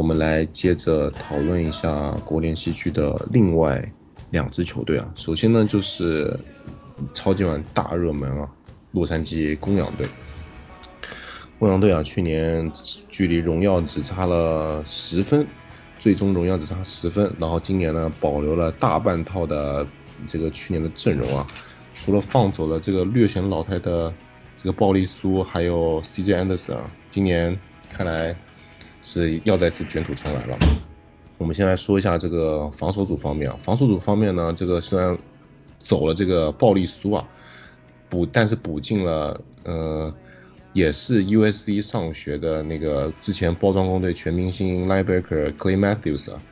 我们来接着讨论一下国联西区的另外两支球队啊。首先呢，就是超级碗大热门啊，洛杉矶公羊队。公羊队啊，去年距离荣耀只差了十分，最终荣耀只差十分，然后今年呢，保留了大半套的这个去年的阵容啊，除了放走了这个略显老态的这个鲍利苏，还有 CJ Anderson 啊，今年看来。是要再次卷土重来了。我们先来说一下这个防守组方面啊，防守组方面呢，这个虽然走了这个暴力苏啊，补但是补进了呃，也是 USC 上学的那个之前包装工队全明星 linebacker Clay Matthews 啊，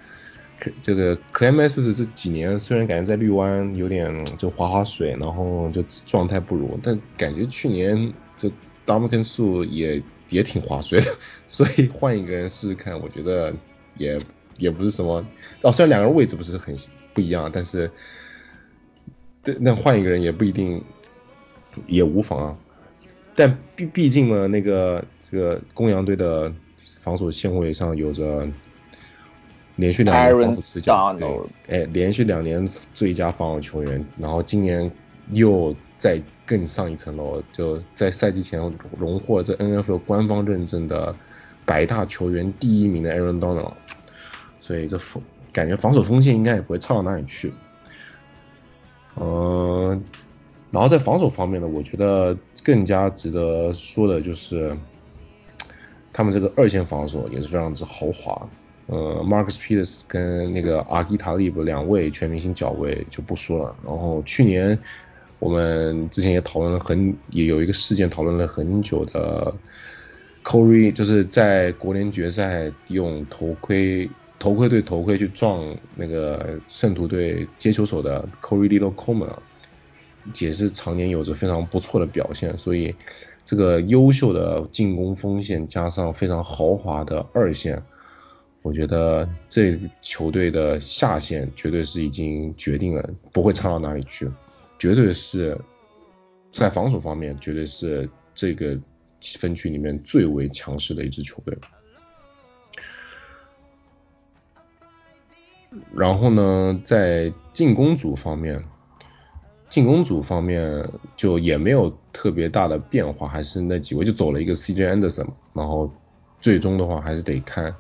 这个 Clay Matthews 这几年虽然感觉在绿湾有点就划划水，然后就状态不如，但感觉去年这 Dominican 数也。也挺划算的，所以换一个人试试看，我觉得也也不是什么。哦，虽然两个人位置不是很不一样，但是，那换一个人也不一定也无妨啊。但毕毕竟呢，那个这个公羊队的防守线位上有着连续两年防守最佳，对，哎，连续两年最佳防守球员，然后今年又。再更上一层楼，就在赛季前荣获这 NFL 官方认证的百大球员第一名的 Aaron Donald，所以这防感觉防守锋线应该也不会差到哪里去。嗯，然后在防守方面呢，我觉得更加值得说的就是他们这个二线防守也是非常之豪华。呃，Marcus Peters 跟那个阿基塔利布两位全明星角位就不说了，然后去年。我们之前也讨论了很，也有一个事件讨论了很久的，Corey 就是在国联决赛用头盔头盔对头盔去撞那个圣徒队接球手的 Corey Little Coleman，也是常年有着非常不错的表现，所以这个优秀的进攻锋线加上非常豪华的二线，我觉得这球队的下限绝对是已经决定了，不会差到哪里去。绝对是在防守方面，绝对是这个分区里面最为强势的一支球队。然后呢，在进攻组方面，进攻组方面就也没有特别大的变化，还是那几位，就走了一个 CJ Anderson，然后最终的话还是得看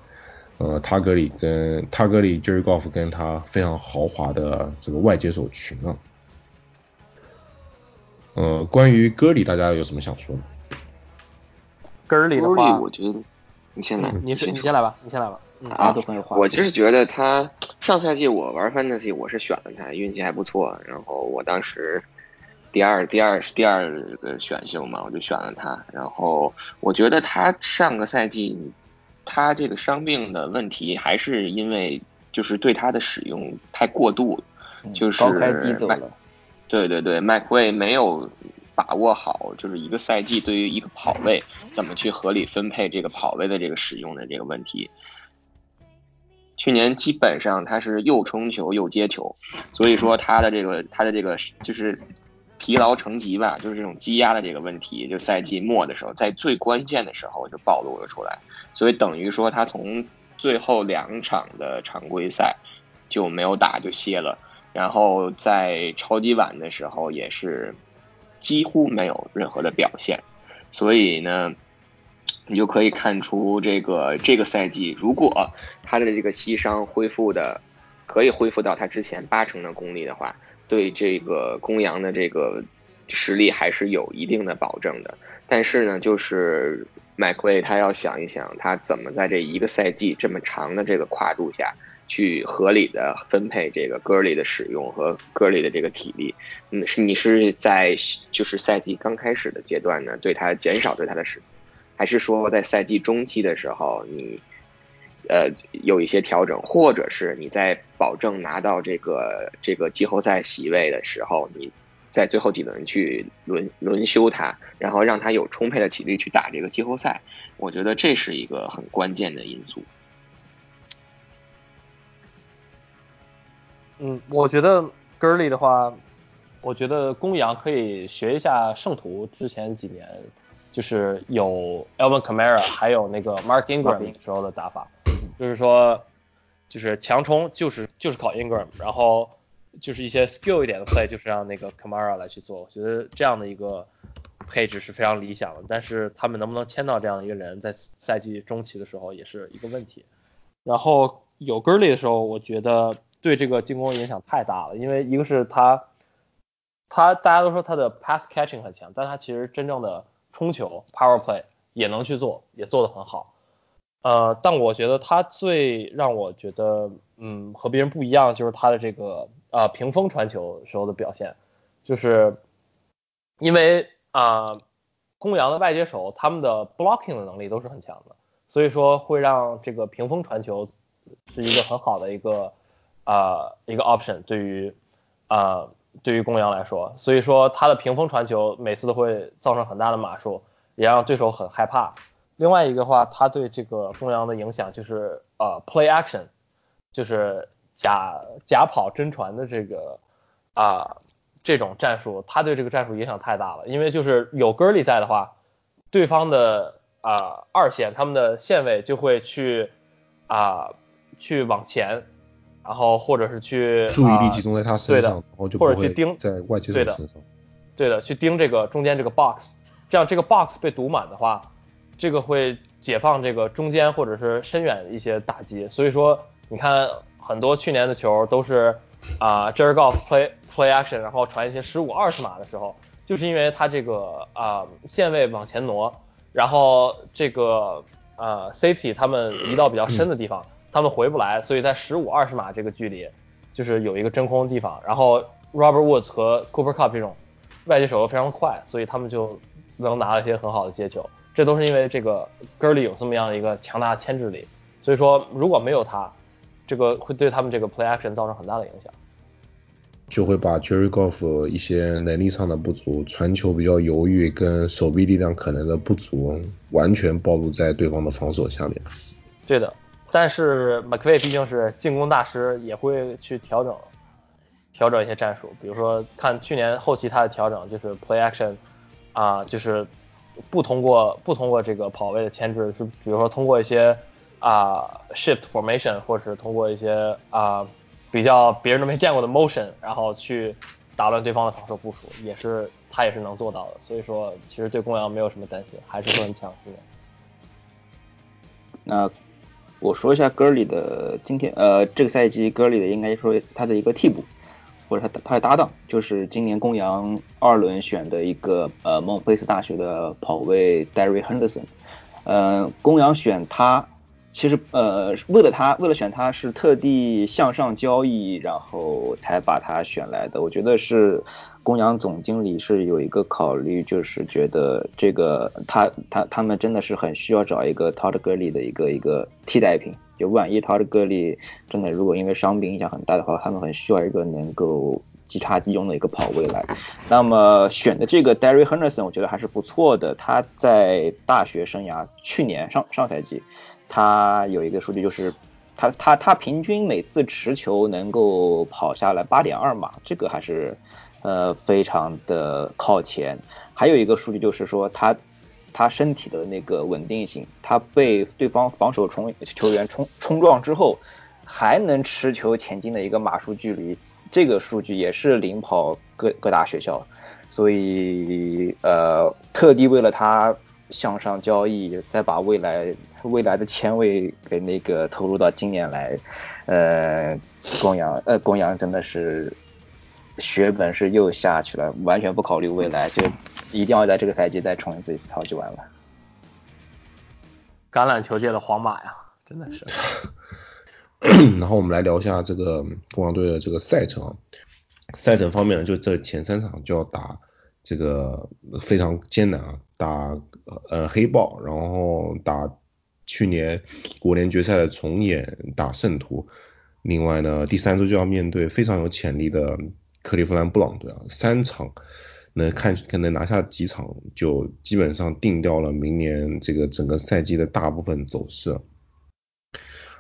呃塔格里跟塔格里 Jerry Goff 跟他非常豪华的这个外接手群啊。呃，关于歌里，大家有什么想说的？歌里的话，我觉得你先来，你是你先来吧，你先来吧。啊，我就是觉得他上赛季我玩 fantasy，我是选了他，运气还不错。然后我当时第二第二第二个选秀嘛，我就选了他。然后我觉得他上个赛季他这个伤病的问题，还是因为就是对他的使用太过度，就是高开低走了。对对对，麦克威没有把握好，就是一个赛季对于一个跑位怎么去合理分配这个跑位的这个使用的这个问题。去年基本上他是又冲球又接球，所以说他的这个他的这个就是疲劳成疾吧，就是这种积压的这个问题，就赛季末的时候，在最关键的时候就暴露了出来，所以等于说他从最后两场的常规赛就没有打就歇了。然后在超级碗的时候也是几乎没有任何的表现，所以呢，你就可以看出这个这个赛季如果他的这个膝伤恢复的可以恢复到他之前八成的功力的话，对这个公羊的这个实力还是有一定的保证的。但是呢，就是麦克威他要想一想，他怎么在这一个赛季这么长的这个跨度下。去合理的分配这个歌里的使用和歌里的这个体力，嗯，是你是在就是赛季刚开始的阶段呢，对他减少对他的使，还是说在赛季中期的时候你呃有一些调整，或者是你在保证拿到这个这个季后赛席位的时候，你在最后几轮去轮轮休他，然后让他有充沛的体力去打这个季后赛，我觉得这是一个很关键的因素。嗯，我觉得 Gurley 的话，我觉得公羊可以学一下圣徒之前几年，就是有 Elvin Kamara 还有那个 Mark Ingram 时候的打法，就是说，就是强冲就是就是靠 Ingram，然后就是一些 skill 一点的 play 就是让那个 Kamara 来去做，我觉得这样的一个配置是非常理想的。但是他们能不能签到这样一个人，在赛季中期的时候也是一个问题。然后有 Gurley 的时候，我觉得对这个进攻影响太大了，因为一个是他他大家都说他的 pass catching 很强，但他其实真正的冲球 power play 也能去做，也做得很好。呃，但我觉得他最让我觉得，嗯，和别人不一样，就是他的这个呃屏风传球时候的表现，就是因为啊，公羊的外接手他们的 blocking 的能力都是很强的，所以说会让这个屏风传球是一个很好的一个啊一个 option 对于啊对于公羊来说，所以说他的屏风传球每次都会造成很大的码数，也让对手很害怕。另外一个话，他对这个公羊的影响就是呃 play action，就是假假跑真传的这个啊这种战术，他对这个战术影响太大了。因为就是有 g u r l y 在的话，对方的啊二线他们的线位就会去啊去往前，然后或者是去注意力集中在他身上，然后就或者去盯在外界的身上，对的，去盯这个中间这个 box，这样这个 box 被堵满的话。这个会解放这个中间或者是深远一些打击，所以说你看很多去年的球都是啊 j e r g o f play play action，然后传一些十五二十码的时候，就是因为他这个啊线位往前挪，然后这个呃 safety 他们移到比较深的地方，他们回不来，所以在十五二十码这个距离就是有一个真空的地方，然后 Robert Woods 和 Cooper Cup 这种外接手又非常快，所以他们就能拿到一些很好的接球。这都是因为这个 Gurley 有这么样的一个强大的牵制力，所以说如果没有他，这个会对他们这个 play action 造成很大的影响，就会把 Jerry Goff 一些能力上的不足、传球比较犹豫跟手臂力量可能的不足，完全暴露在对方的防守下面。对的，但是 McVay 毕竟是进攻大师，也会去调整调整一些战术，比如说看去年后期他的调整就是 play action 啊，就是。不通过不通过这个跑位的牵制，是比如说通过一些啊 shift formation，或者是通过一些啊比较别人都没见过的 motion，然后去打乱对方的防守部署，也是他也是能做到的。所以说，其实对公羊没有什么担心，还是会很强势的。那我说一下戈里的今天呃这个赛季戈里的应该说他的一个替补。或者他他的搭档就是今年公羊二轮选的一个呃孟菲斯大学的跑位 Darry Henderson，呃公羊选他其实呃为了他为了选他是特地向上交易然后才把他选来的，我觉得是公羊总经理是有一个考虑，就是觉得这个他他他们真的是很需要找一个 Todd Gurley 的一个一个替代品。就万一他的个例真的如果因为伤病影响很大的话，他们很需要一个能够即插即用的一个跑位来。那么选的这个 Derry Henderson 我觉得还是不错的。他在大学生涯去年上上赛季，他有一个数据就是他他他平均每次持球能够跑下来八点二码，这个还是呃非常的靠前。还有一个数据就是说他。他身体的那个稳定性，他被对方防守冲球员冲冲撞之后，还能持球前进的一个码数距离，这个数据也是领跑各各大学校，所以呃，特地为了他向上交易，再把未来未来的签位给那个投入到今年来，呃，公羊呃公羊真的是血本是又下去了，完全不考虑未来就。一定要在这个赛季再重新自己操就完了。橄榄球界的皇马呀，真的是。然后我们来聊一下这个公羊队的这个赛程。赛程方面，就这前三场就要打这个非常艰难啊，打呃黑豹，然后打去年国联决赛的重演打圣徒。另外呢，第三周就要面对非常有潜力的克利夫兰布朗队啊，三场。能看可能拿下几场，就基本上定掉了明年这个整个赛季的大部分走势。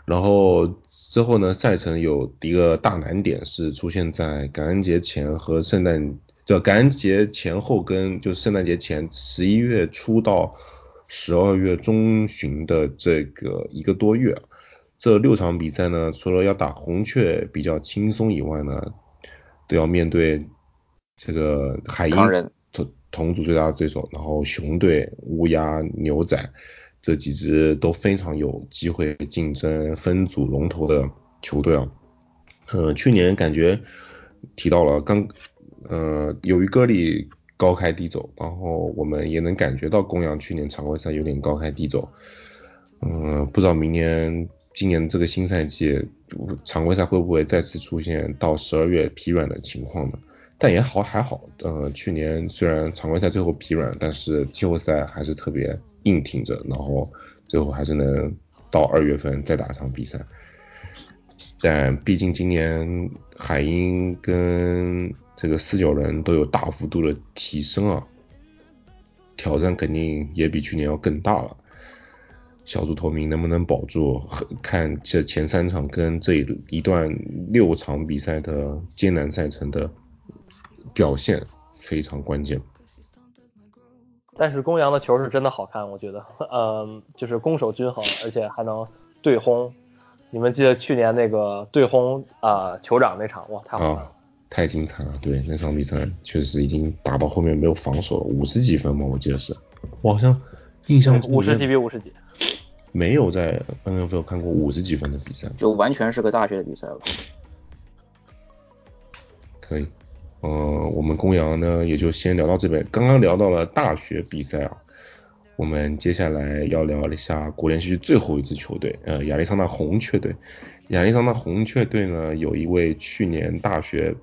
然后之后呢，赛程有一个大难点是出现在感恩节前和圣诞，就感恩节前后跟就圣诞节前十一月初到十二月中旬的这个一个多月。这六场比赛呢，除了要打红雀比较轻松以外呢，都要面对这个海鹰同同组最大的对手，然后熊队、乌鸦、牛仔这几支都非常有机会竞争分组龙头的球队啊。呃，去年感觉提到了刚，呃，由于戈里高开低走，然后我们也能感觉到公羊去年常规赛有点高开低走。嗯，不知道明年、今年这个新赛季常规赛会不会再次出现到十二月疲软的情况呢？但也好还好，呃，去年虽然常规赛最后疲软，但是季后赛还是特别硬挺着，然后最后还是能到二月份再打场比赛。但毕竟今年海鹰跟这个四九人都有大幅度的提升啊，挑战肯定也比去年要更大了。小组头名能不能保住，看这前三场跟这一段六场比赛的艰难赛程的表现非常关键。但是公羊的球是真的好看，我觉得，嗯，就是攻守均衡，而且还能对轰。你们记得去年那个对轰啊酋长那场，哇，太好看了，太精彩了。对，那场比赛确实已经打到后面没有防守了，五十几分嘛，我记得是，我好像印象五十几比五十几。没有在 NFL 看过五十几分的比赛，就完全是个大学的比赛了。可以，呃，我们公羊呢也就先聊到这边。刚刚聊到了大学比赛啊，我们接下来要聊一下国联西区最后一支球队，呃，亚利桑那红雀队。亚利桑那红雀队呢，有一位去年大学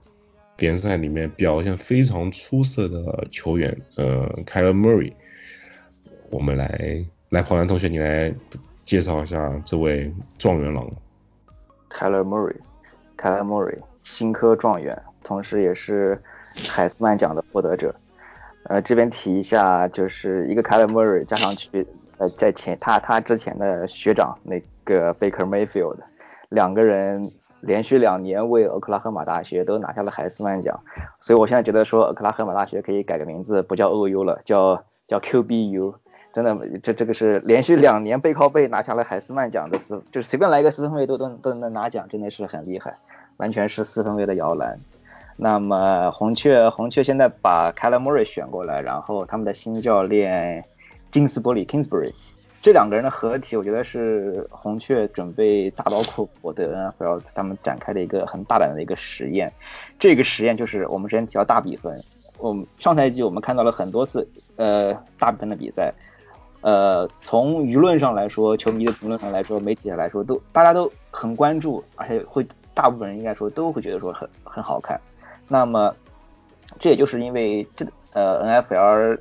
联赛里面表现非常出色的球员，呃，Kyle Murray。我们来。来，跑男同学，你来介绍一下这位状元郎。Kyler Murray，Kyler Murray，新科状元，同时也是海斯曼奖的获得者。呃，这边提一下，就是一个 Kyler Murray 加上去，呃，在前他他之前的学长那个 Baker Mayfield，两个人连续两年为俄克拉荷马大学都拿下了海斯曼奖，所以我现在觉得说，俄克拉荷马大学可以改个名字，不叫 OU 了，叫叫 QBU。真的，这这个是连续两年背靠背拿下了海斯曼奖的四，就是随便来一个四分卫都都都能拿奖，真的是很厉害，完全是四分卫的摇篮。那么红雀红雀现在把 k a l e Murray 选过来，然后他们的新教练金斯伯里 Kingsbury，这两个人的合体，我觉得是红雀准备大刀阔斧的 NFL 他们展开的一个很大胆的一个实验。这个实验就是我们之前提到大比分，我们上赛季我们看到了很多次呃大比分的比赛。呃，从舆论上来说，球迷的评论上来说，媒体上来说，都大家都很关注，而且会大部分人应该说都会觉得说很很好看。那么，这也就是因为这呃 NFL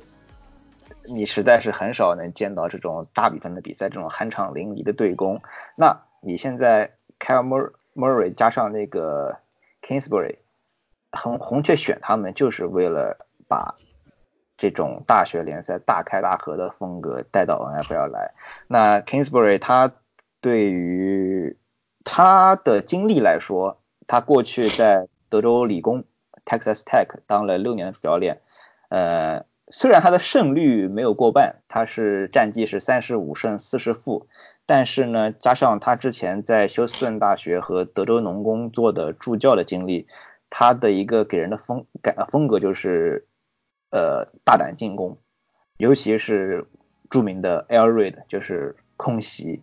你实在是很少能见到这种大比分的比赛，这种酣畅淋漓的对攻。那你现在 Kyle Murray 加上那个 Kingsbury，红红雀选他们就是为了把。这种大学联赛大开大合的风格带到 NFL 来，那 Kingsbury 他对于他的经历来说，他过去在德州理工 Texas Tech 当了六年的主教练，呃，虽然他的胜率没有过半，他是战绩是三十五胜四十负，但是呢，加上他之前在休斯顿大学和德州农工做的助教的经历，他的一个给人的风感风格就是。呃，大胆进攻，尤其是著名的 Air Raid，就是空袭。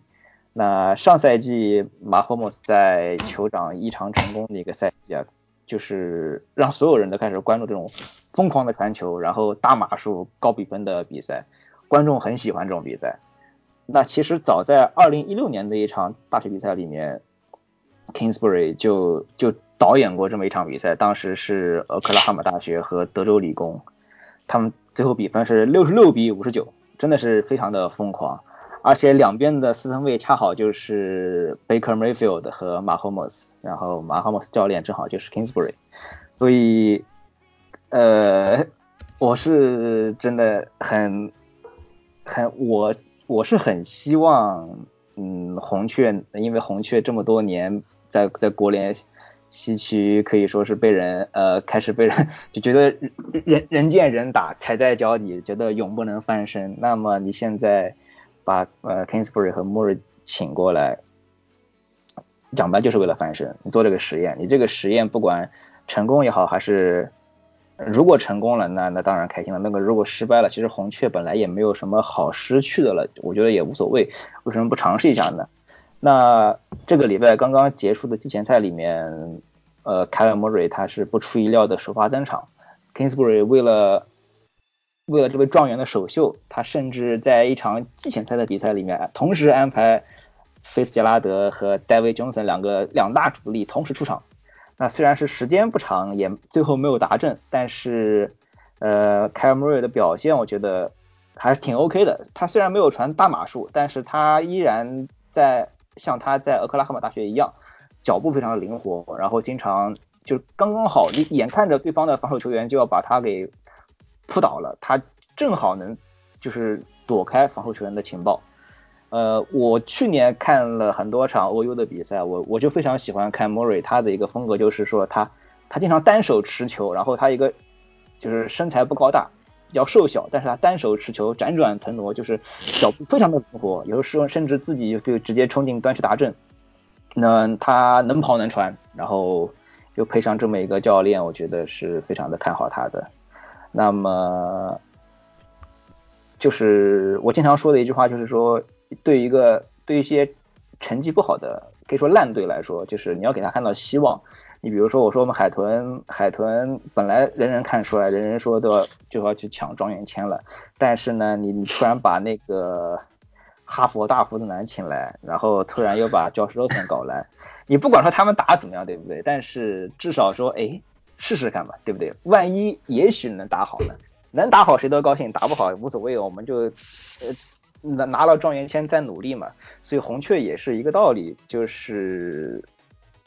那上赛季马霍莫斯在酋长异常成功的一个赛季啊，就是让所有人都开始关注这种疯狂的传球，然后大码数高比分的比赛，观众很喜欢这种比赛。那其实早在二零一六年的一场大学比赛里面，Kingsbury 就就导演过这么一场比赛，当时是俄克拉荷马大学和德州理工。他们最后比分是六十六比五十九，真的是非常的疯狂，而且两边的四分卫恰好就是 Baker Mayfield 和 Mahomes，然后 Mahomes 教练正好就是 Kingsbury，所以呃，我是真的很很我我是很希望，嗯，红雀，因为红雀这么多年在在国联。西区可以说是被人呃开始被人 就觉得人人见人打踩在脚底，觉得永不能翻身。那么你现在把呃 Kingsbury 和 Murray 请过来，讲白就是为了翻身。你做这个实验，你这个实验不管成功也好，还是如果成功了，那那当然开心了。那个如果失败了，其实红雀本来也没有什么好失去的了，我觉得也无所谓。为什么不尝试一下呢？那这个礼拜刚刚结束的季前赛里面，呃，凯尔莫瑞他是不出意料的首发登场，Kingsbury 为了为了这位状元的首秀，他甚至在一场季前赛的比赛里面，同时安排菲斯杰拉德和戴维·琼森两个两大主力同时出场。那虽然是时间不长，也最后没有达阵，但是呃，凯尔莫瑞的表现我觉得还是挺 OK 的。他虽然没有传大码数，但是他依然在。像他在俄克拉荷马大学一样，脚步非常的灵活，然后经常就刚刚好，你眼看着对方的防守球员就要把他给扑倒了，他正好能就是躲开防守球员的情报。呃，我去年看了很多场 OU 的比赛，我我就非常喜欢看莫瑞，他的一个风格就是说他他经常单手持球，然后他一个就是身材不高大。比较瘦小，但是他单手持球辗转腾挪，就是脚步非常的灵活，有时候甚至自己就直接冲进端去达阵。那他能跑能传，然后又配上这么一个教练，我觉得是非常的看好他的。那么就是我经常说的一句话，就是说对一个对一些成绩不好的，可以说烂队来说，就是你要给他看到希望。你比如说，我说我们海豚，海豚本来人人看出来，人人说都要就要去抢状元签了，但是呢，你你突然把那个哈佛大胡子男请来，然后突然又把 Josh Rosen 搞来，你不管说他们打怎么样，对不对？但是至少说，哎，试试看吧，对不对？万一也许能打好呢？能打好谁都高兴，打不好无所谓，我们就呃拿拿了状元签再努力嘛。所以红雀也是一个道理，就是。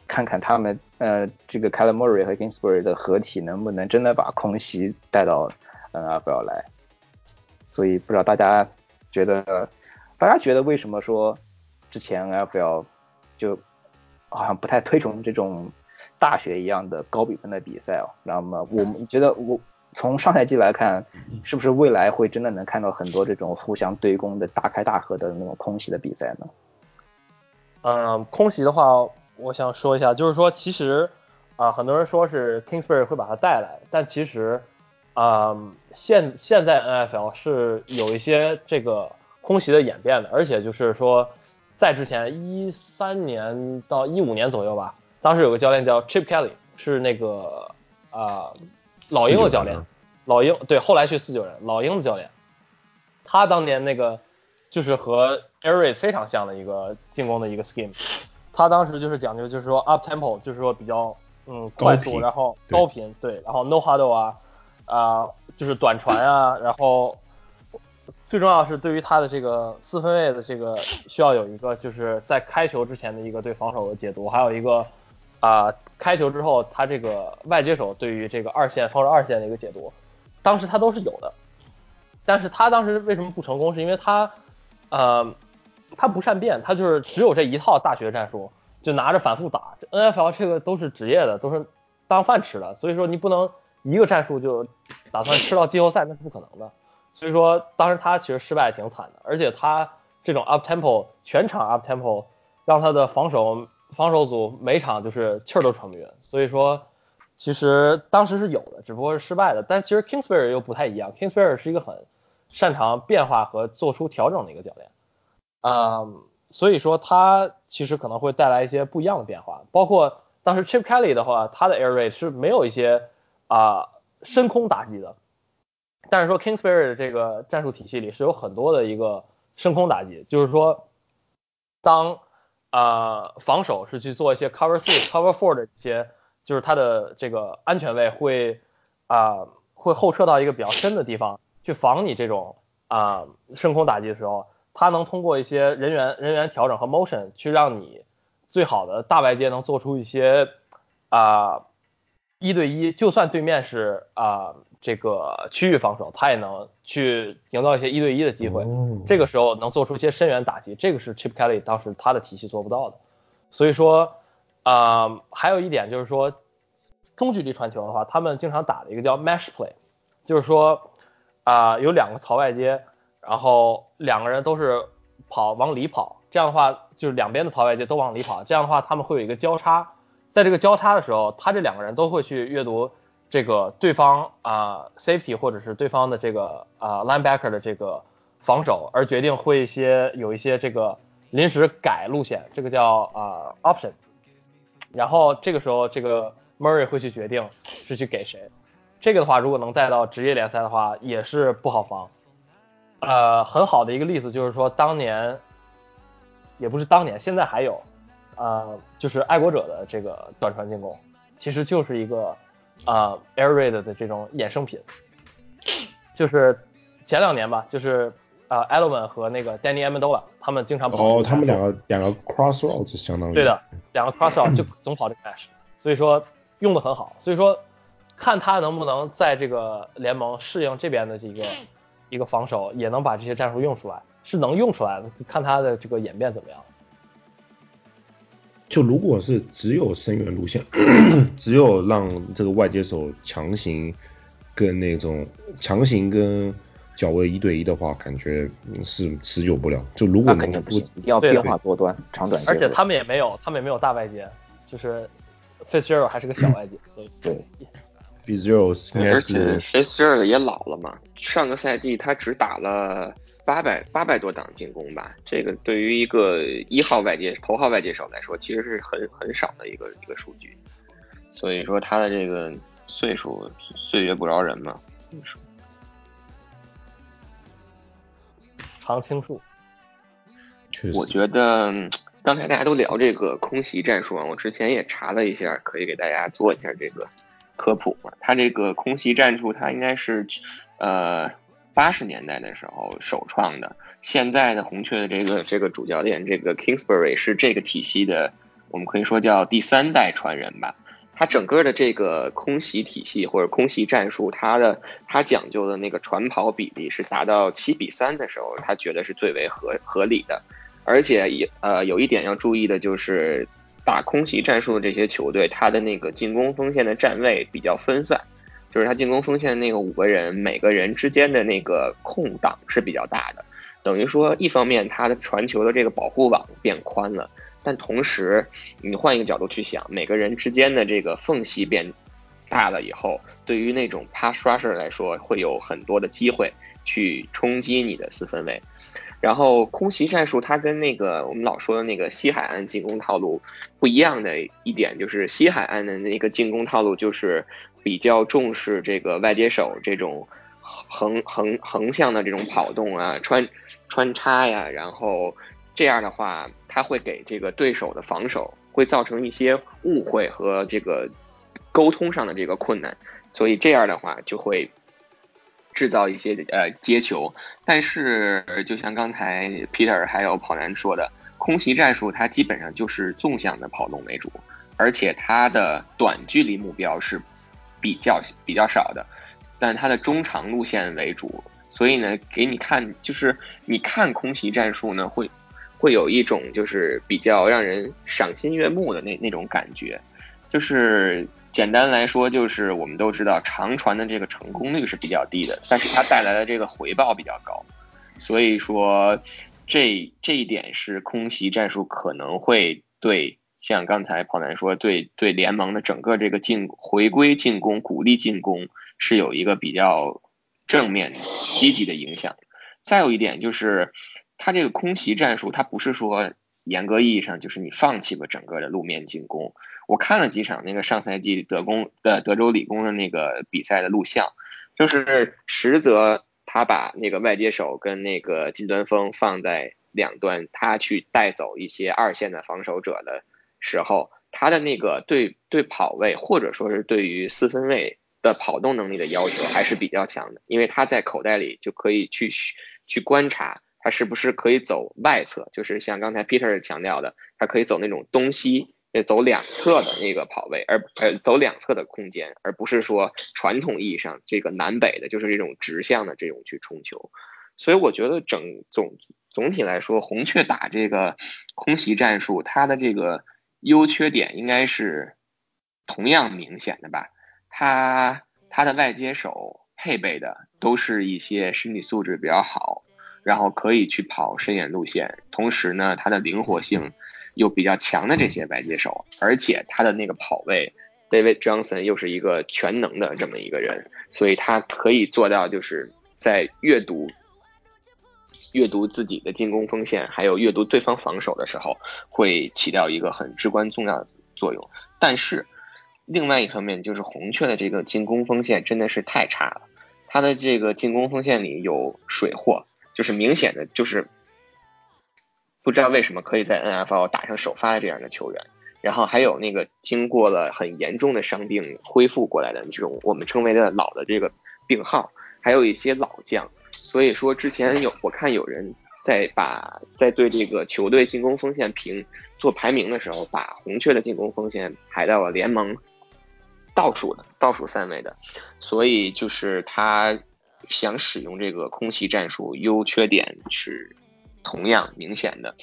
看看他们，呃，这个 c a l a m u r y 和 Kingsbury 的合体能不能真的把空袭带到 NFL 来？所以不知道大家觉得，大家觉得为什么说之前 NFL 就好像不太推崇这种大学一样的高比分的比赛哦？那么我们觉得，我从上赛季来看，是不是未来会真的能看到很多这种互相对攻的大开大合的那种空袭的比赛呢？嗯，空袭的话。我想说一下，就是说，其实啊，很多人说是 Kingsbury 会把他带来，但其实啊，现现在 NFL 是有一些这个空袭的演变的，而且就是说，在之前一三年到一五年左右吧，当时有个教练叫 Chip Kelly，是那个啊老鹰的教练，老鹰对，后来去四九人，老鹰的教练，他当年那个就是和 Air Raid 非常像的一个进攻的一个 scheme。他当时就是讲究，就是说 up tempo，就是说比较嗯快速，然后高频，对，然后 no huddle 啊啊，就是短传啊，然后最重要是对于他的这个四分卫的这个需要有一个就是在开球之前的一个对防守的解读，还有一个啊开球之后他这个外接手对于这个二线防守二线的一个解读，当时他都是有的，但是他当时为什么不成功？是因为他呃。他不善变，他就是只有这一套大学战术，就拿着反复打。N F L 这个都是职业的，都是当饭吃的，所以说你不能一个战术就打算吃到季后赛，那是不可能的。所以说当时他其实失败挺惨的，而且他这种 up tempo 全场 up tempo 让他的防守防守组每场就是气儿都喘不匀。所以说其实当时是有的，只不过是失败的。但其实 Kingsbury 又不太一样，Kingsbury 是一个很擅长变化和做出调整的一个教练。啊，所以说他其实可能会带来一些不一样的变化，包括当时 Chip Kelly 的话，他的 Air Raid 是没有一些啊深空打击的，但是说 Kingsbury 的这个战术体系里是有很多的一个深空打击，就是说当啊防守是去做一些 Cover Three、Cover Four 的一些，就是他的这个安全位会啊会后撤到一个比较深的地方去防你这种啊深空打击的时候。他能通过一些人员人员调整和 motion 去让你最好的大外接能做出一些啊一对一，就算对面是啊这个区域防守，他也能去营造一些一对一的机会。这个时候能做出一些深远打击，这个是 Chip Kelly 当时他的体系做不到的。所以说啊还有一点就是说中距离传球的话，他们经常打的一个叫 mesh play，就是说啊有两个槽外接。然后两个人都是跑往里跑，这这样的话就是两边的槽外接都往里跑，这样的话他们会有一个交叉，在这个交叉的时候，他这两个人都会去阅读这个对方啊 safety 或者是对方的这个啊 linebacker 的这个防守，而决定会一些有一些这个临时改路线，这个叫啊 option。然后这个时候这个 Murray 会去决定是去给谁。这个的话，如果能带到职业联赛的话，也是不好防。呃，很好的一个例子就是说，当年也不是当年，现在还有，呃，就是爱国者的这个短传进攻，其实就是一个啊 Air Raid 的这种衍生品。就是前两年吧，就是呃 Edelman 和那个 Danny Amendola 他们经常跑。哦，他们两个两个 crossroad 就相当于。对的，两个 Crossroads 就总跑这个 dash，所以说用的很好。所以说。看他能不能在这个联盟适应这边的这个一个防守，也能把这些战术用出来，是能用出来的。看他的这个演变怎么样。就如果是只有声援路线，只有让这个外接手强行跟那种强行跟脚位一对一的话，感觉是持久不了。就如果能不要变化多端，长短。而且他们也没有，他们也没有大外接，就是 Fitzgerald 还是个小外接，所以对。而且 Fitzgerald 也老了嘛，上个赛季他只打了八百八百多档进攻吧，这个对于一个一号外接头号外接手来说，其实是很很少的一个一个数据。所以说他的这个岁数岁月不饶人嘛，常青树。我觉得刚才大家都聊这个空袭战术啊，我之前也查了一下，可以给大家做一下这个。科普嘛，他这个空袭战术，他应该是，呃，八十年代的时候首创的。现在的红雀的这个这个主教练，这个 Kingsbury 是这个体系的，我们可以说叫第三代传人吧。他整个的这个空袭体系或者空袭战术，他的他讲究的那个传跑比例是达到七比三的时候，他觉得是最为合合理的。而且也呃有一点要注意的就是。打空袭战术的这些球队，他的那个进攻锋线的站位比较分散，就是他进攻锋线那个五个人，每个人之间的那个空档是比较大的，等于说一方面他的传球的这个保护网变宽了，但同时你换一个角度去想，每个人之间的这个缝隙变大了以后，对于那种 pass rusher 来说，会有很多的机会去冲击你的四分卫。然后空袭战术，它跟那个我们老说的那个西海岸进攻套路不一样的一点，就是西海岸的那个进攻套路就是比较重视这个外接手这种横横横向的这种跑动啊、穿穿插呀，然后这样的话，它会给这个对手的防守会造成一些误会和这个沟通上的这个困难，所以这样的话就会。制造一些呃接球，但是就像刚才 Peter 还有跑男说的，空袭战术它基本上就是纵向的跑动为主，而且它的短距离目标是比较比较少的，但它的中长路线为主，所以呢，给你看就是你看空袭战术呢，会会有一种就是比较让人赏心悦目的那那种感觉，就是。简单来说，就是我们都知道长传的这个成功率是比较低的，但是它带来的这个回报比较高，所以说这这一点是空袭战术可能会对像刚才跑男说，对对联盟的整个这个进回归进攻、鼓励进攻是有一个比较正面积极的影响。再有一点就是，它这个空袭战术，它不是说。严格意义上就是你放弃了整个的路面进攻。我看了几场那个上赛季德工的德州理工的那个比赛的录像，就是实则他把那个外接手跟那个近端锋放在两端，他去带走一些二线的防守者的时候，他的那个对对跑位或者说是对于四分卫的跑动能力的要求还是比较强的，因为他在口袋里就可以去去观察。他是不是可以走外侧？就是像刚才 Peter 强调的，他可以走那种东西，走两侧的那个跑位，而呃走两侧的空间，而不是说传统意义上这个南北的，就是这种直向的这种去冲球。所以我觉得整总总体来说，红雀打这个空袭战术，它的这个优缺点应该是同样明显的吧？它它的外接手配备的都是一些身体素质比较好。然后可以去跑深远路线，同时呢，他的灵活性又比较强的这些外接手，而且他的那个跑位，David Johnson 又是一个全能的这么一个人，所以他可以做到就是在阅读。阅读自己的进攻锋线，还有阅读对方防守的时候，会起到一个很至关重要的作用。但是，另外一方面就是红雀的这个进攻锋线真的是太差了，他的这个进攻锋线里有水货，就是明显的就是不知道为什么可以在 NFL 打上首发的这样的球员，然后还有那个经过了很严重的伤病恢复过来的这种我们称为的老的这个病号，还有一些老将。所以说，之前有我看有人在把在对这个球队进攻锋线评做排名的时候，把红雀的进攻锋线排到了联盟倒数的倒数三位的，所以就是他想使用这个空袭战术，优缺点是同样明显的。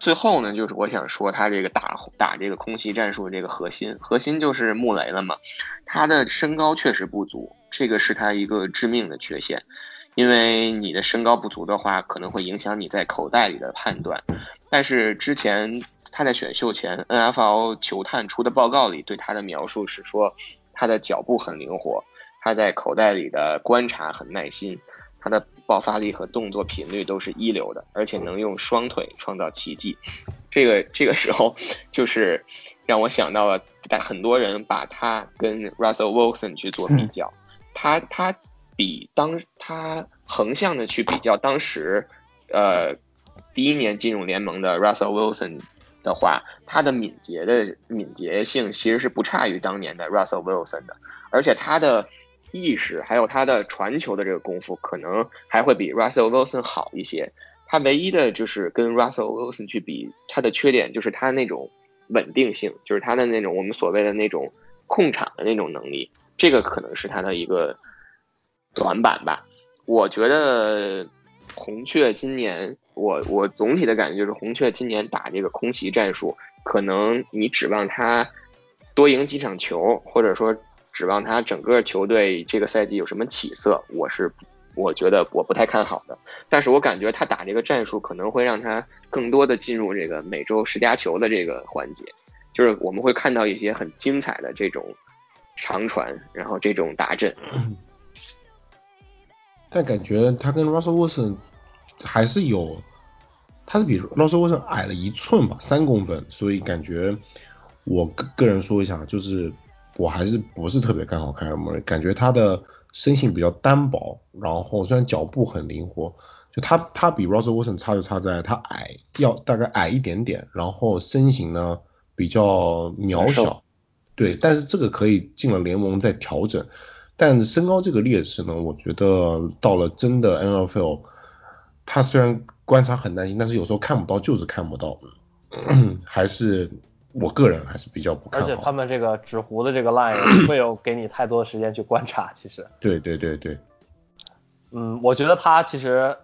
最后呢，就是我想说他这个打打这个空袭战术的这个核心核心就是穆雷了嘛，他的身高确实不足，这个是他一个致命的缺陷。因为你的身高不足的话，可能会影响你在口袋里的判断。但是之前他在选秀前，NFL 球探出的报告里对他的描述是说，他的脚步很灵活，他在口袋里的观察很耐心，他的爆发力和动作频率都是一流的，而且能用双腿创造奇迹。这个这个时候就是让我想到了，但很多人把他跟 Russell Wilson 去做比较，他他。比当他横向的去比较当时，呃，第一年进入联盟的 Russell Wilson 的话，他的敏捷的敏捷性其实是不差于当年的 Russell Wilson 的，而且他的意识还有他的传球的这个功夫，可能还会比 Russell Wilson 好一些。他唯一的就是跟 Russell Wilson 去比，他的缺点就是他那种稳定性，就是他的那种我们所谓的那种控场的那种能力，这个可能是他的一个。短板吧，我觉得红雀今年，我我总体的感觉就是红雀今年打这个空袭战术，可能你指望他多赢几场球，或者说指望他整个球队这个赛季有什么起色，我是我觉得我不太看好的。但是我感觉他打这个战术可能会让他更多的进入这个每周十佳球的这个环节，就是我们会看到一些很精彩的这种长传，然后这种打阵。但感觉他跟 Russell Wilson 还是有，他是比 Russell Wilson 矮了一寸吧，三公分，所以感觉我个个人说一下，就是我还是不是特别看好凯尔莫瑞，感觉他的身形比较单薄，然后虽然脚步很灵活，就他他比 Russell Wilson 差就差在他矮，要大概矮一点点，然后身形呢比较渺小，对，但是这个可以进了联盟再调整。但身高这个劣势呢，我觉得到了真的 NFL，他虽然观察很耐心，但是有时候看不到就是看不到，还是我个人还是比较不看好。而且他们这个纸糊的这个 line 不会有给你太多的时间去观察，其实。对对对对。嗯，我觉得他其实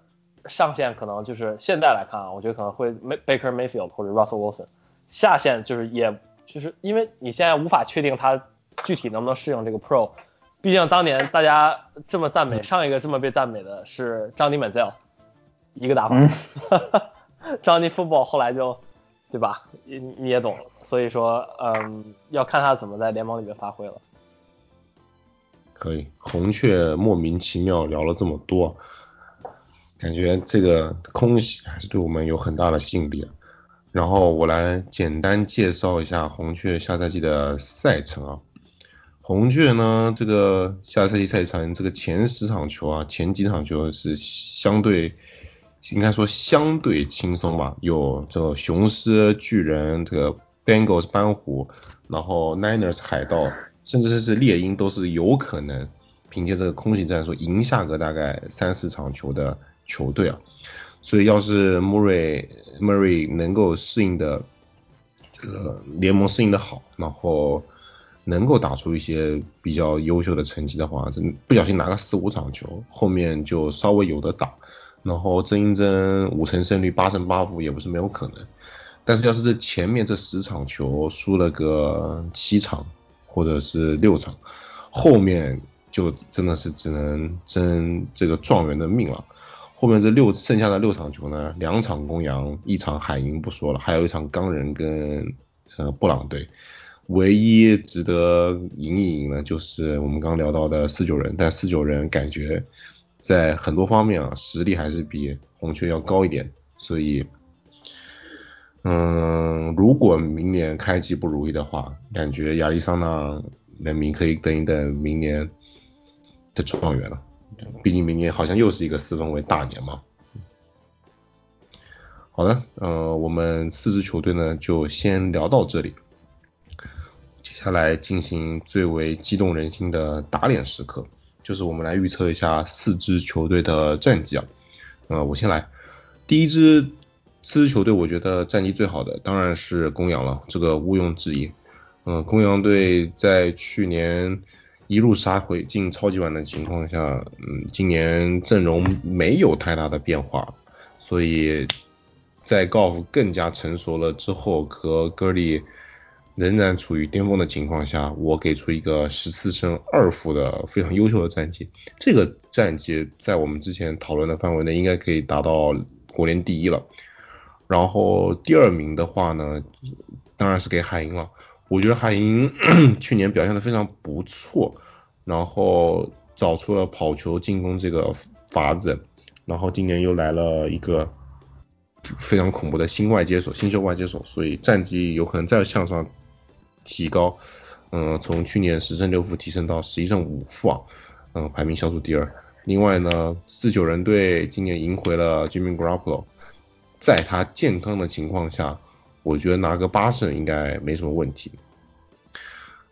上限可能就是现在来看啊，我觉得可能会 Baker Mayfield 或者 Russell Wilson，下限就是也就是因为你现在无法确定他具体能不能适应这个 Pro。毕竟当年大家这么赞美，上一个这么被赞美的是 Johnny Manziel，一个打法，张尼 Football 后来就，对吧？你你也懂，所以说，嗯，要看他怎么在联盟里面发挥了。可以，红雀莫名其妙聊了这么多，感觉这个空袭还是对我们有很大的吸引力。然后我来简单介绍一下红雀下赛季的赛程啊。红雀呢，这个下赛季赛程，这个前十场球啊，前几场球是相对，应该说相对轻松吧。有这个雄狮、巨人，这个 Bengals 斑虎，然后 Niners 海盗，甚至是猎鹰，都是有可能凭借这个空袭战术赢下个大概三四场球的球队啊。所以要是 Murray Murray 能够适应的，这个联盟适应的好，然后。能够打出一些比较优秀的成绩的话，真不小心拿个四五场球，后面就稍微有的打，然后争一争五成胜率八胜八负也不是没有可能。但是要是这前面这十场球输了个七场或者是六场，后面就真的是只能争这个状元的命了。后面这六剩下的六场球呢，两场公羊，一场海鹰不说了，还有一场钢人跟呃布朗队。唯一值得赢一赢的，就是我们刚聊到的四九人，但四九人感觉在很多方面啊，实力还是比红雀要高一点，所以，嗯，如果明年开季不如意的话，感觉亚利桑那人民可以等一等明年的状元了，毕竟明年好像又是一个四分卫大年嘛。好的，呃，我们四支球队呢就先聊到这里。接下来进行最为激动人心的打脸时刻，就是我们来预测一下四支球队的战绩啊。呃，我先来，第一支四支球队，我觉得战绩最好的当然是公羊了，这个毋庸置疑。嗯，公羊队在去年一路杀回进超级碗的情况下，嗯，今年阵容没有太大的变化，所以在高尔夫更加成熟了之后，和格里。仍然处于巅峰的情况下，我给出一个十四胜二负的非常优秀的战绩。这个战绩在我们之前讨论的范围内，应该可以达到国联第一了。然后第二名的话呢，当然是给海鹰了。我觉得海鹰 去年表现的非常不错，然后找出了跑球进攻这个法子，然后今年又来了一个非常恐怖的新外接手，新秀外接手，所以战绩有可能再向上。提高，嗯，从去年十胜六负提升到十一胜五负啊，嗯，排名小组第二。另外呢，四九人队今年赢回了 Jimmy Garoppolo，在他健康的情况下，我觉得拿个八胜应该没什么问题。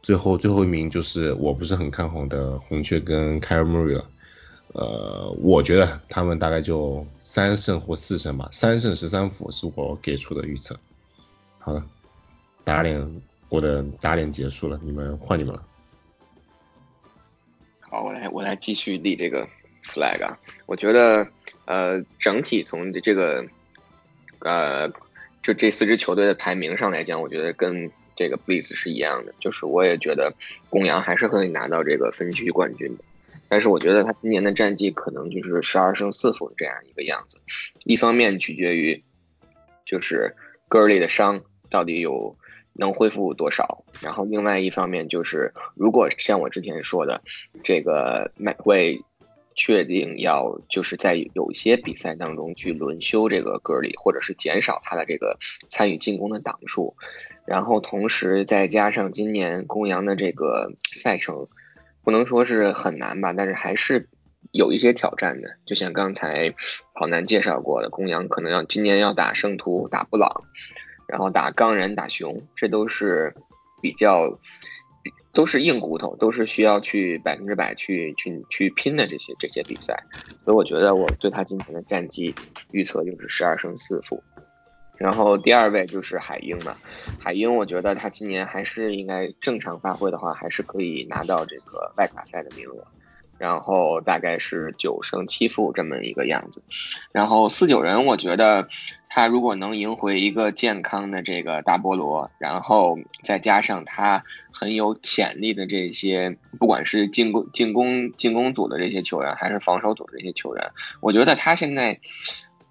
最后最后一名就是我不是很看好的红雀跟 k y r Murray 了，呃，我觉得他们大概就三胜或四胜吧，三胜十三负是我给出的预测。好了，打脸。我的打脸结束了，你们换你们了。好，我来我来继续立这个 flag 啊。我觉得呃整体从这个呃就这四支球队的排名上来讲，我觉得跟这个 Bliss 是一样的，就是我也觉得公羊还是可以拿到这个分区冠军的。但是我觉得他今年的战绩可能就是十二胜四负这样一个样子。一方面取决于就是 Gurley 的伤到底有。能恢复多少？然后另外一方面就是，如果像我之前说的，这个麦会确定要就是在有一些比赛当中去轮休这个格里，或者是减少他的这个参与进攻的档数，然后同时再加上今年公羊的这个赛程，不能说是很难吧，但是还是有一些挑战的。就像刚才跑男介绍过的，公羊可能要今年要打圣徒，打布朗。然后打钢人打熊，这都是比较都是硬骨头，都是需要去百分之百去去去拼的这些这些比赛，所以我觉得我对他今天的战绩预测就是十二胜四负。然后第二位就是海鹰嘛，海鹰我觉得他今年还是应该正常发挥的话，还是可以拿到这个外卡赛的名额。然后大概是九胜七负这么一个样子。然后四九人我觉得。他如果能赢回一个健康的这个大菠萝，然后再加上他很有潜力的这些，不管是进攻进攻进攻组的这些球员，还是防守组的这些球员，我觉得他现在，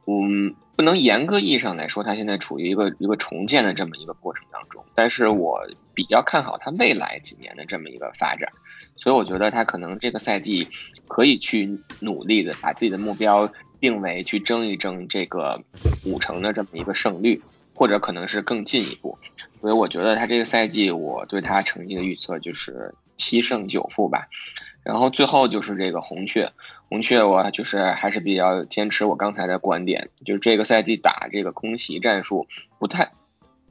嗯，不能严格意义上来说，他现在处于一个一个重建的这么一个过程当中。但是我比较看好他未来几年的这么一个发展，所以我觉得他可能这个赛季可以去努力的把自己的目标。定为去争一争这个五成的这么一个胜率，或者可能是更进一步，所以我觉得他这个赛季我对他成绩的预测就是七胜九负吧。然后最后就是这个红雀，红雀我就是还是比较坚持我刚才的观点，就是这个赛季打这个空袭战术不太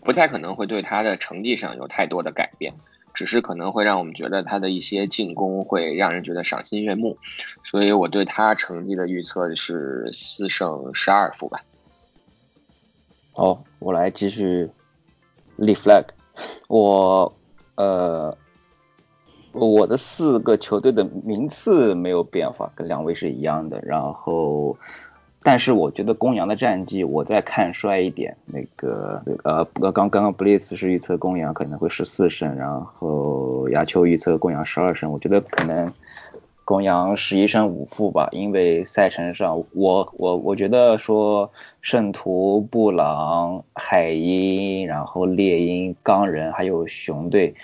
不太可能会对他的成绩上有太多的改变。只是可能会让我们觉得他的一些进攻会让人觉得赏心悦目，所以我对他成绩的预测是四胜十二负吧。好，我来继续立 flag，我呃我的四个球队的名次没有变化，跟两位是一样的，然后。但是我觉得公羊的战绩，我再看衰一点。那个呃，刚刚刚布列斯是预测公羊可能会十四胜，然后亚秋预测公羊十二胜。我觉得可能公羊十一胜五负吧，因为赛程上我我我觉得说圣徒、布朗、海鹰，然后猎鹰、钢人还有熊队，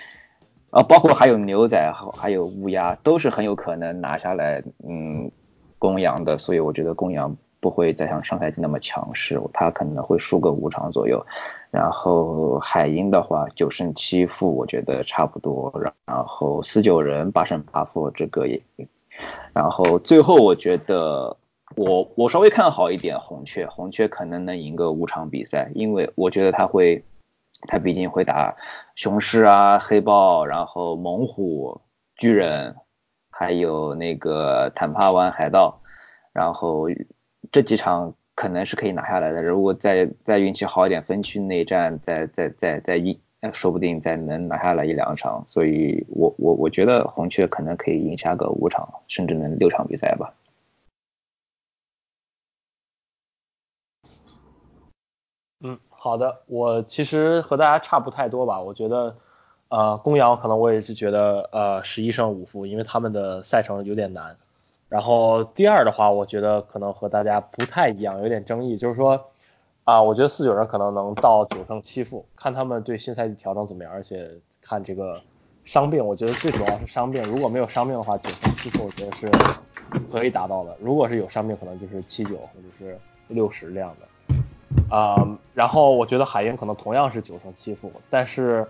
啊，包括还有牛仔还有乌鸦，都是很有可能拿下来，嗯，公羊的，所以我觉得公羊。不会再像上赛季那么强势，他可能会输个五场左右。然后海鹰的话九胜七负，我觉得差不多。然后四九人八胜八负，这个也。然后最后我觉得我我稍微看好一点红雀，红雀可能能赢个五场比赛，因为我觉得他会，他毕竟会打雄狮啊、黑豹，然后猛虎、巨人，还有那个坦帕湾海盗，然后。这几场可能是可以拿下来的，如果再再运气好一点，分区内战再再再再一，说不定再能拿下来一两场。所以我我我觉得红雀可能可以赢下个五场，甚至能六场比赛吧。嗯，好的，我其实和大家差不太多吧。我觉得，呃，公羊可能我也是觉得，呃，十一胜五负，因为他们的赛程有点难。然后第二的话，我觉得可能和大家不太一样，有点争议，就是说啊，我觉得四九人可能能到九胜七负，看他们对新赛季调整怎么样，而且看这个伤病，我觉得最主要是伤病，如果没有伤病的话，九胜七负我觉得是可以达到的。如果是有伤病，可能就是七九或者是六十这样的。啊，然后我觉得海鹰可能同样是九胜七负，但是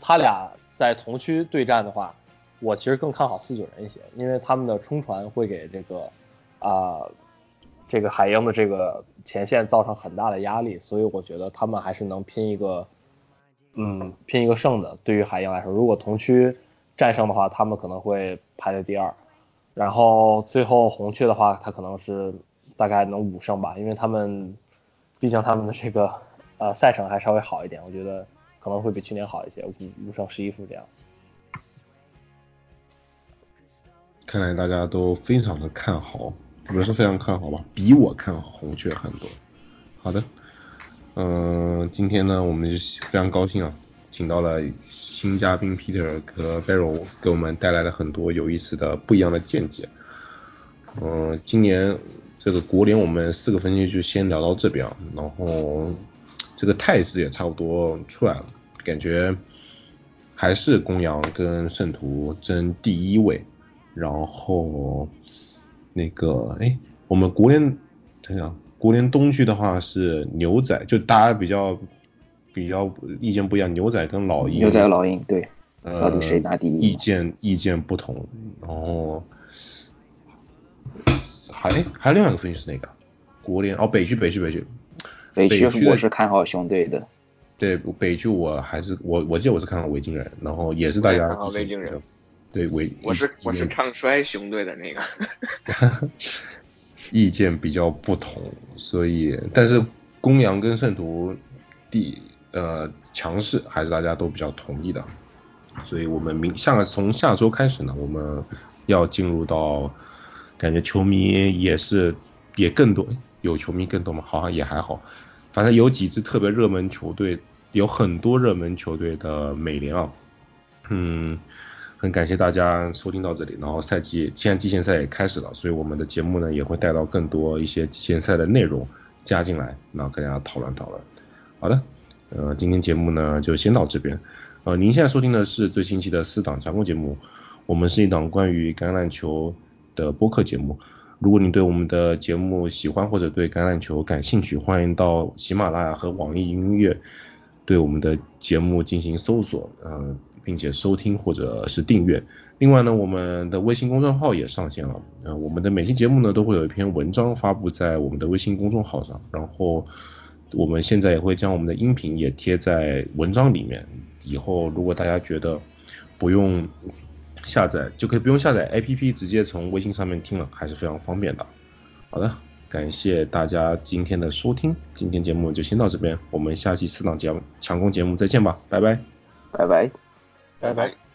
他俩在同区对战的话。我其实更看好四九人一些，因为他们的冲传会给这个啊这个海鹰的这个前线造成很大的压力，所以我觉得他们还是能拼一个嗯拼一个胜的。对于海鹰来说，如果同区战胜的话，他们可能会排在第二。然后最后红雀的话，他可能是大概能五胜吧，因为他们毕竟他们的这个呃赛程还稍微好一点，我觉得可能会比去年好一些，五五胜十一负这样。看来大家都非常的看好，不是非常看好吧？比我看好红雀很多。好的，嗯，今天呢，我们就非常高兴啊，请到了新嘉宾 Peter 和 Barrow，给我们带来了很多有意思的不一样的见解。嗯，今年这个国联我们四个分析就先聊到这边啊，然后这个态势也差不多出来了，感觉还是公羊跟圣徒争第一位。然后那个哎，我们国联等等，国联东区的话是牛仔，就大家比较比较意见不一样，牛仔跟老鹰。牛仔老鹰对，呃，到底谁拿第一？意见意见不同，然后还还有另外一个分析是哪个？国联哦，北区北区北区。北区我是看好熊队的。对，北区我还是我我记得我是看好维京人，然后也是大家。看好维京人。对，维我是我是唱衰熊队的那个，意见比较不同，所以但是公羊跟圣徒第呃强势还是大家都比较同意的，所以我们明下从下周开始呢，我们要进入到感觉球迷也是也更多，有球迷更多吗？好像也还好，反正有几支特别热门球队，有很多热门球队的美联啊，嗯。很感谢大家收听到这里，然后赛季现在季前赛也开始了，所以我们的节目呢也会带到更多一些季前赛的内容加进来，然后跟大家讨论讨论。好的，呃，今天节目呢就先到这边。呃，您现在收听的是最新期的四档加工节目，我们是一档关于橄榄球的播客节目。如果你对我们的节目喜欢或者对橄榄球感兴趣，欢迎到喜马拉雅和网易音乐对我们的节目进行搜索，嗯。并且收听或者是订阅。另外呢，我们的微信公众号也上线了。呃，我们的每期节目呢都会有一篇文章发布在我们的微信公众号上。然后我们现在也会将我们的音频也贴在文章里面。以后如果大家觉得不用下载，就可以不用下载 APP，直接从微信上面听了，还是非常方便的。好的，感谢大家今天的收听，今天节目就先到这边，我们下期四档节目强攻节目再见吧，拜拜，拜拜。拜拜。